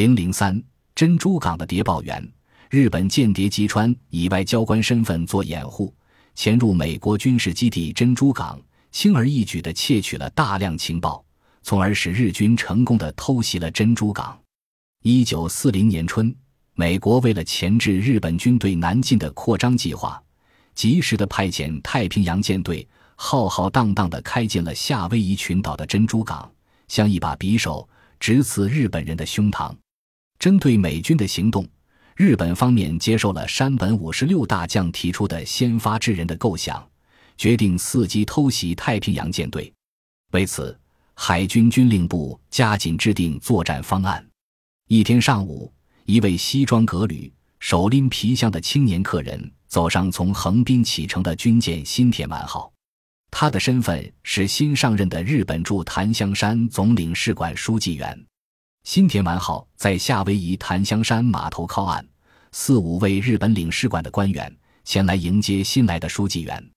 零零三珍珠港的谍报员，日本间谍吉川以外交官身份做掩护，潜入美国军事基地珍珠港，轻而易举地窃取了大量情报，从而使日军成功地偷袭了珍珠港。一九四零年春，美国为了钳制日本军队南进的扩张计划，及时地派遣太平洋舰队，浩浩荡荡地开进了夏威夷群岛的珍珠港，像一把匕首直刺日本人的胸膛。针对美军的行动，日本方面接受了山本五十六大将提出的先发制人的构想，决定伺机偷袭太平洋舰队。为此，海军军令部加紧制定作战方案。一天上午，一位西装革履、手拎皮箱的青年客人走上从横滨启程的军舰“新田丸号”，他的身份是新上任的日本驻檀香山总领事馆书记员。新田丸号在夏威夷檀香山码头靠岸，四五位日本领事馆的官员前来迎接新来的书记员。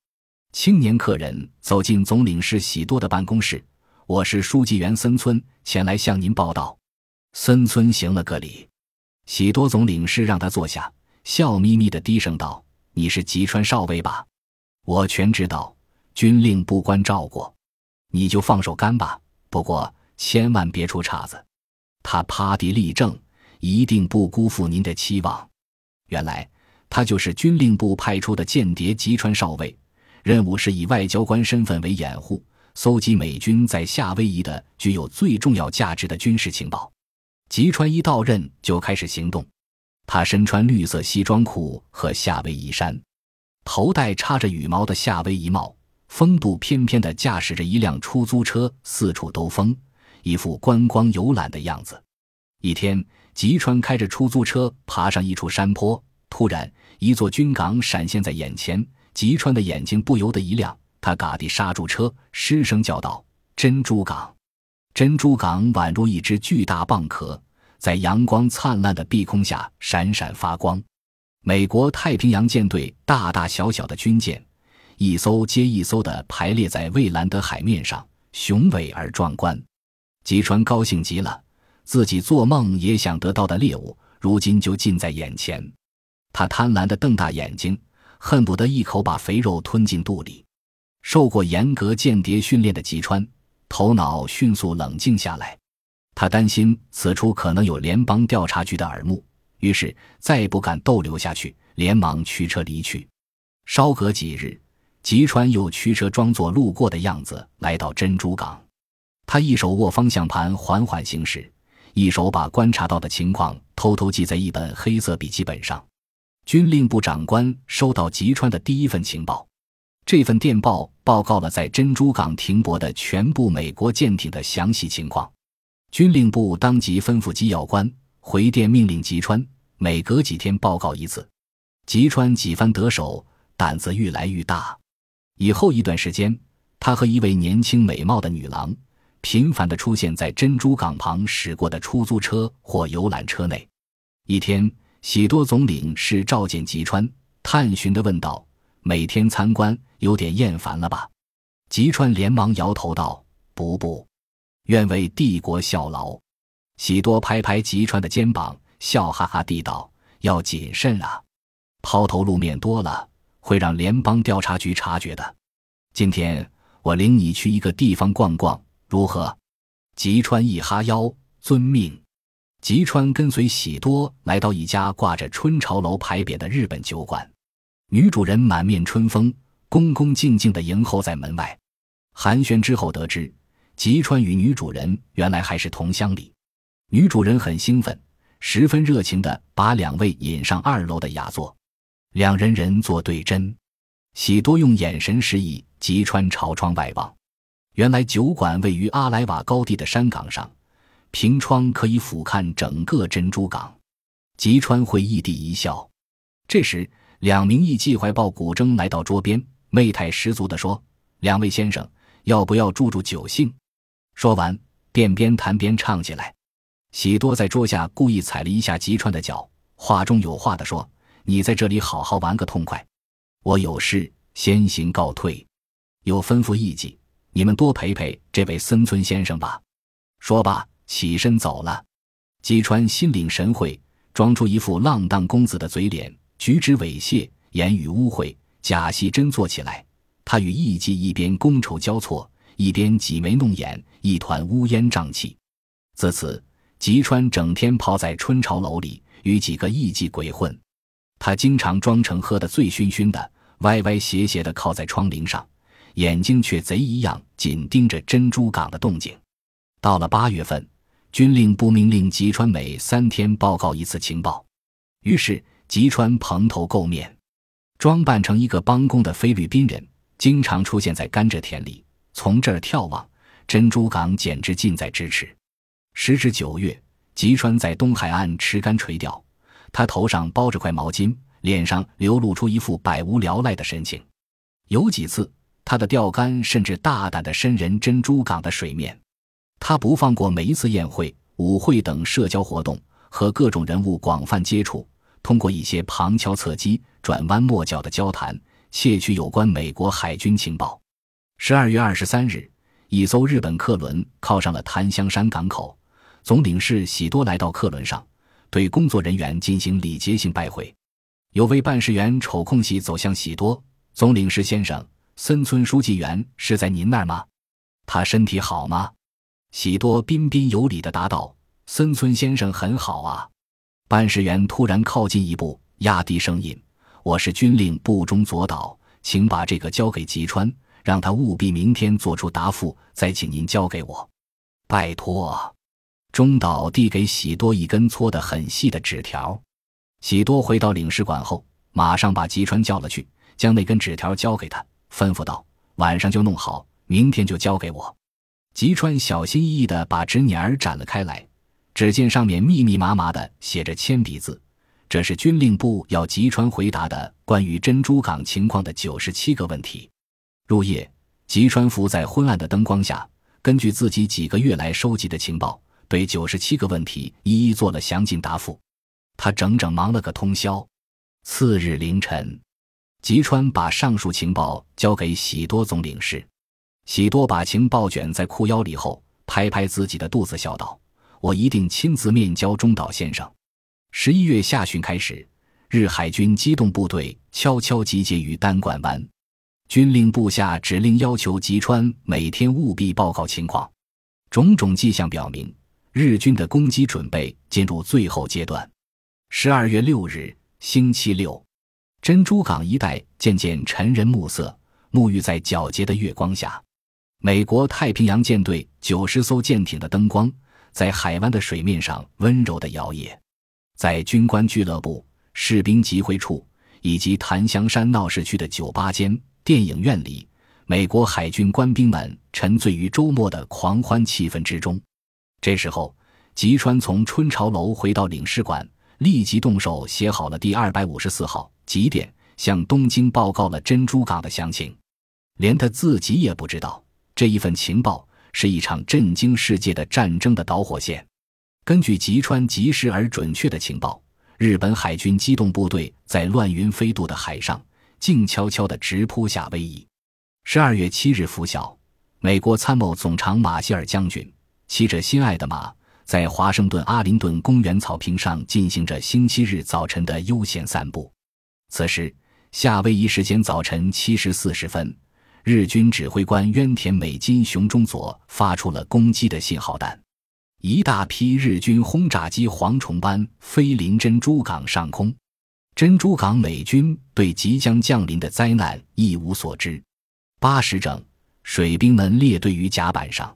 青年客人走进总领事喜多的办公室：“我是书记员森村，前来向您报道。”森村行了个礼，喜多总领事让他坐下，笑眯眯的低声道：“你是吉川少尉吧？我全知道，军令部关照过，你就放手干吧。不过千万别出岔子。”他趴地立正，一定不辜负您的期望。原来他就是军令部派出的间谍吉川少尉，任务是以外交官身份为掩护，搜集美军在夏威夷的具有最重要价值的军事情报。吉川一到任就开始行动，他身穿绿色西装裤和夏威夷衫，头戴插着羽毛的夏威夷帽，风度翩翩地驾驶着一辆出租车四处兜风，一副观光游览的样子。一天，吉川开着出租车爬上一处山坡，突然一座军港闪现在眼前，吉川的眼睛不由得一亮，他嘎地刹住车，失声叫道：“珍珠港！”珍珠港宛如一只巨大蚌壳，在阳光灿烂的碧空下闪闪发光。美国太平洋舰队大大小小的军舰，一艘接一艘地排列在蔚蓝的海面上，雄伟而壮观。吉川高兴极了，自己做梦也想得到的猎物，如今就近在眼前。他贪婪地瞪大眼睛，恨不得一口把肥肉吞进肚里。受过严格间谍训练的吉川。头脑迅速冷静下来，他担心此处可能有联邦调查局的耳目，于是再也不敢逗留下去，连忙驱车离去。稍隔几日，吉川又驱车装作路过的样子来到珍珠港，他一手握方向盘缓缓行驶，一手把观察到的情况偷偷记在一本黑色笔记本上。军令部长官收到吉川的第一份情报。这份电报报告了在珍珠港停泊的全部美国舰艇的详细情况。军令部当即吩咐机要官回电命令吉川，每隔几天报告一次。吉川几番得手，胆子愈来愈大。以后一段时间，他和一位年轻美貌的女郎频繁地出现在珍珠港旁驶过的出租车或游览车内。一天，喜多总领事召见吉川，探寻地问道：“每天参观？”有点厌烦了吧？吉川连忙摇头道：“不不，愿为帝国效劳。”喜多拍拍吉川的肩膀，笑哈哈地道：“要谨慎啊，抛头露面多了会让联邦调查局察觉的。今天我领你去一个地方逛逛，如何？”吉川一哈腰，遵命。吉川跟随喜多来到一家挂着春潮楼牌匾的日本酒馆，女主人满面春风。恭恭敬敬地迎候在门外，寒暄之后得知，吉川与女主人原来还是同乡里。女主人很兴奋，十分热情地把两位引上二楼的雅座，两人人坐对针。喜多用眼神示意吉川朝窗外望，原来酒馆位于阿莱瓦高地的山岗上，凭窗可以俯瞰整个珍珠港。吉川会意地一笑。这时，两名艺妓怀抱古筝来到桌边。媚态十足地说：“两位先生，要不要助助酒兴？”说完，便边弹边唱起来。喜多在桌下故意踩了一下吉川的脚，话中有话地说：“你在这里好好玩个痛快，我有事先行告退。有吩咐艺妓，你们多陪陪这位森村先生吧。”说罢，起身走了。吉川心领神会，装出一副浪荡公子的嘴脸，举止猥亵，言语污秽，假戏真做起来。他与艺妓一边觥筹交错，一边挤眉弄眼，一团乌烟瘴气。自此，吉川整天泡在春潮楼里，与几个艺妓鬼混。他经常装成喝得醉醺醺的，歪歪斜斜地靠在窗棂上，眼睛却贼一样紧盯着珍珠港的动静。到了八月份，军令部命令吉川每三天报告一次情报。于是，吉川蓬头垢面，装扮成一个帮工的菲律宾人。经常出现在甘蔗田里，从这儿眺望珍珠港，简直近在咫尺。时至九月，吉川在东海岸持竿垂钓，他头上包着块毛巾，脸上流露出一副百无聊赖的神情。有几次，他的钓竿甚至大胆地伸人珍珠港的水面。他不放过每一次宴会、舞会等社交活动，和各种人物广泛接触，通过一些旁敲侧击、转弯抹角的交谈。窃取有关美国海军情报。十二月二十三日，一艘日本客轮靠上了檀香山港口，总领事喜多来到客轮上，对工作人员进行礼节性拜会。有位办事员瞅空隙走向喜多总领事先生，森村书记员是在您那儿吗？他身体好吗？喜多彬彬有礼的答道：“森村先生很好啊。”办事员突然靠近一步，压低声音。我是军令部中左岛，请把这个交给吉川，让他务必明天做出答复，再请您交给我，拜托。中岛递给喜多一根搓得很细的纸条，喜多回到领事馆后，马上把吉川叫了去，将那根纸条交给他，吩咐道：“晚上就弄好，明天就交给我。”吉川小心翼翼地把纸捻儿展了开来，只见上面密密麻麻的写着铅笔字。这是军令部要吉川回答的关于珍珠港情况的九十七个问题。入夜，吉川伏在昏暗的灯光下，根据自己几个月来收集的情报，对九十七个问题一一做了详尽答复。他整整忙了个通宵。次日凌晨，吉川把上述情报交给喜多总领事。喜多把情报卷在裤腰里后，拍拍自己的肚子，笑道：“我一定亲自面交中岛先生。”十一月下旬开始，日海军机动部队悄悄集结于丹管湾。军令部下指令要求吉川每天务必报告情况。种种迹象表明，日军的攻击准备进入最后阶段。十二月六日，星期六，珍珠港一带渐渐沉人暮色，沐浴在皎洁的月光下。美国太平洋舰队九十艘舰艇的灯光在海湾的水面上温柔地摇曳。在军官俱乐部、士兵集会处以及檀香山闹市区的酒吧间、电影院里，美国海军官兵们沉醉于周末的狂欢气氛之中。这时候，吉川从春潮楼回到领事馆，立即动手写好了第二百五十四号几点向东京报告了珍珠港的详情。连他自己也不知道，这一份情报是一场震惊世界的战争的导火线。根据吉川及时而准确的情报，日本海军机动部队在乱云飞渡的海上静悄悄地直扑夏威夷。十二月七日拂晓，美国参谋总长马歇尔将军骑着心爱的马，在华盛顿阿灵顿公园草坪上进行着星期日早晨的悠闲散步。此时，夏威夷时间早晨七时四十分，日军指挥官渊田美金雄中佐发出了攻击的信号弹。一大批日军轰炸机蝗虫般飞临珍珠港上空，珍珠港美军对即将降临的灾难一无所知。八时整，水兵们列队于甲板上，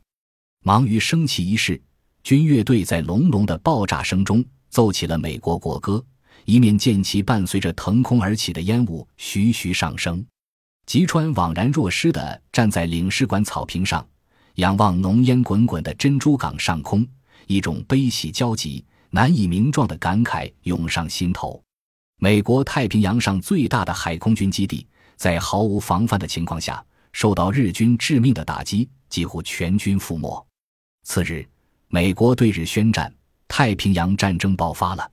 忙于升旗仪式。军乐队在隆隆的爆炸声中奏起了美国国歌，一面舰旗伴随着腾空而起的烟雾徐徐上升。吉川惘然若失地站在领事馆草坪上，仰望浓烟滚滚的珍珠港上空。一种悲喜交集、难以名状的感慨涌上心头。美国太平洋上最大的海空军基地，在毫无防范的情况下，受到日军致命的打击，几乎全军覆没。次日，美国对日宣战，太平洋战争爆发了。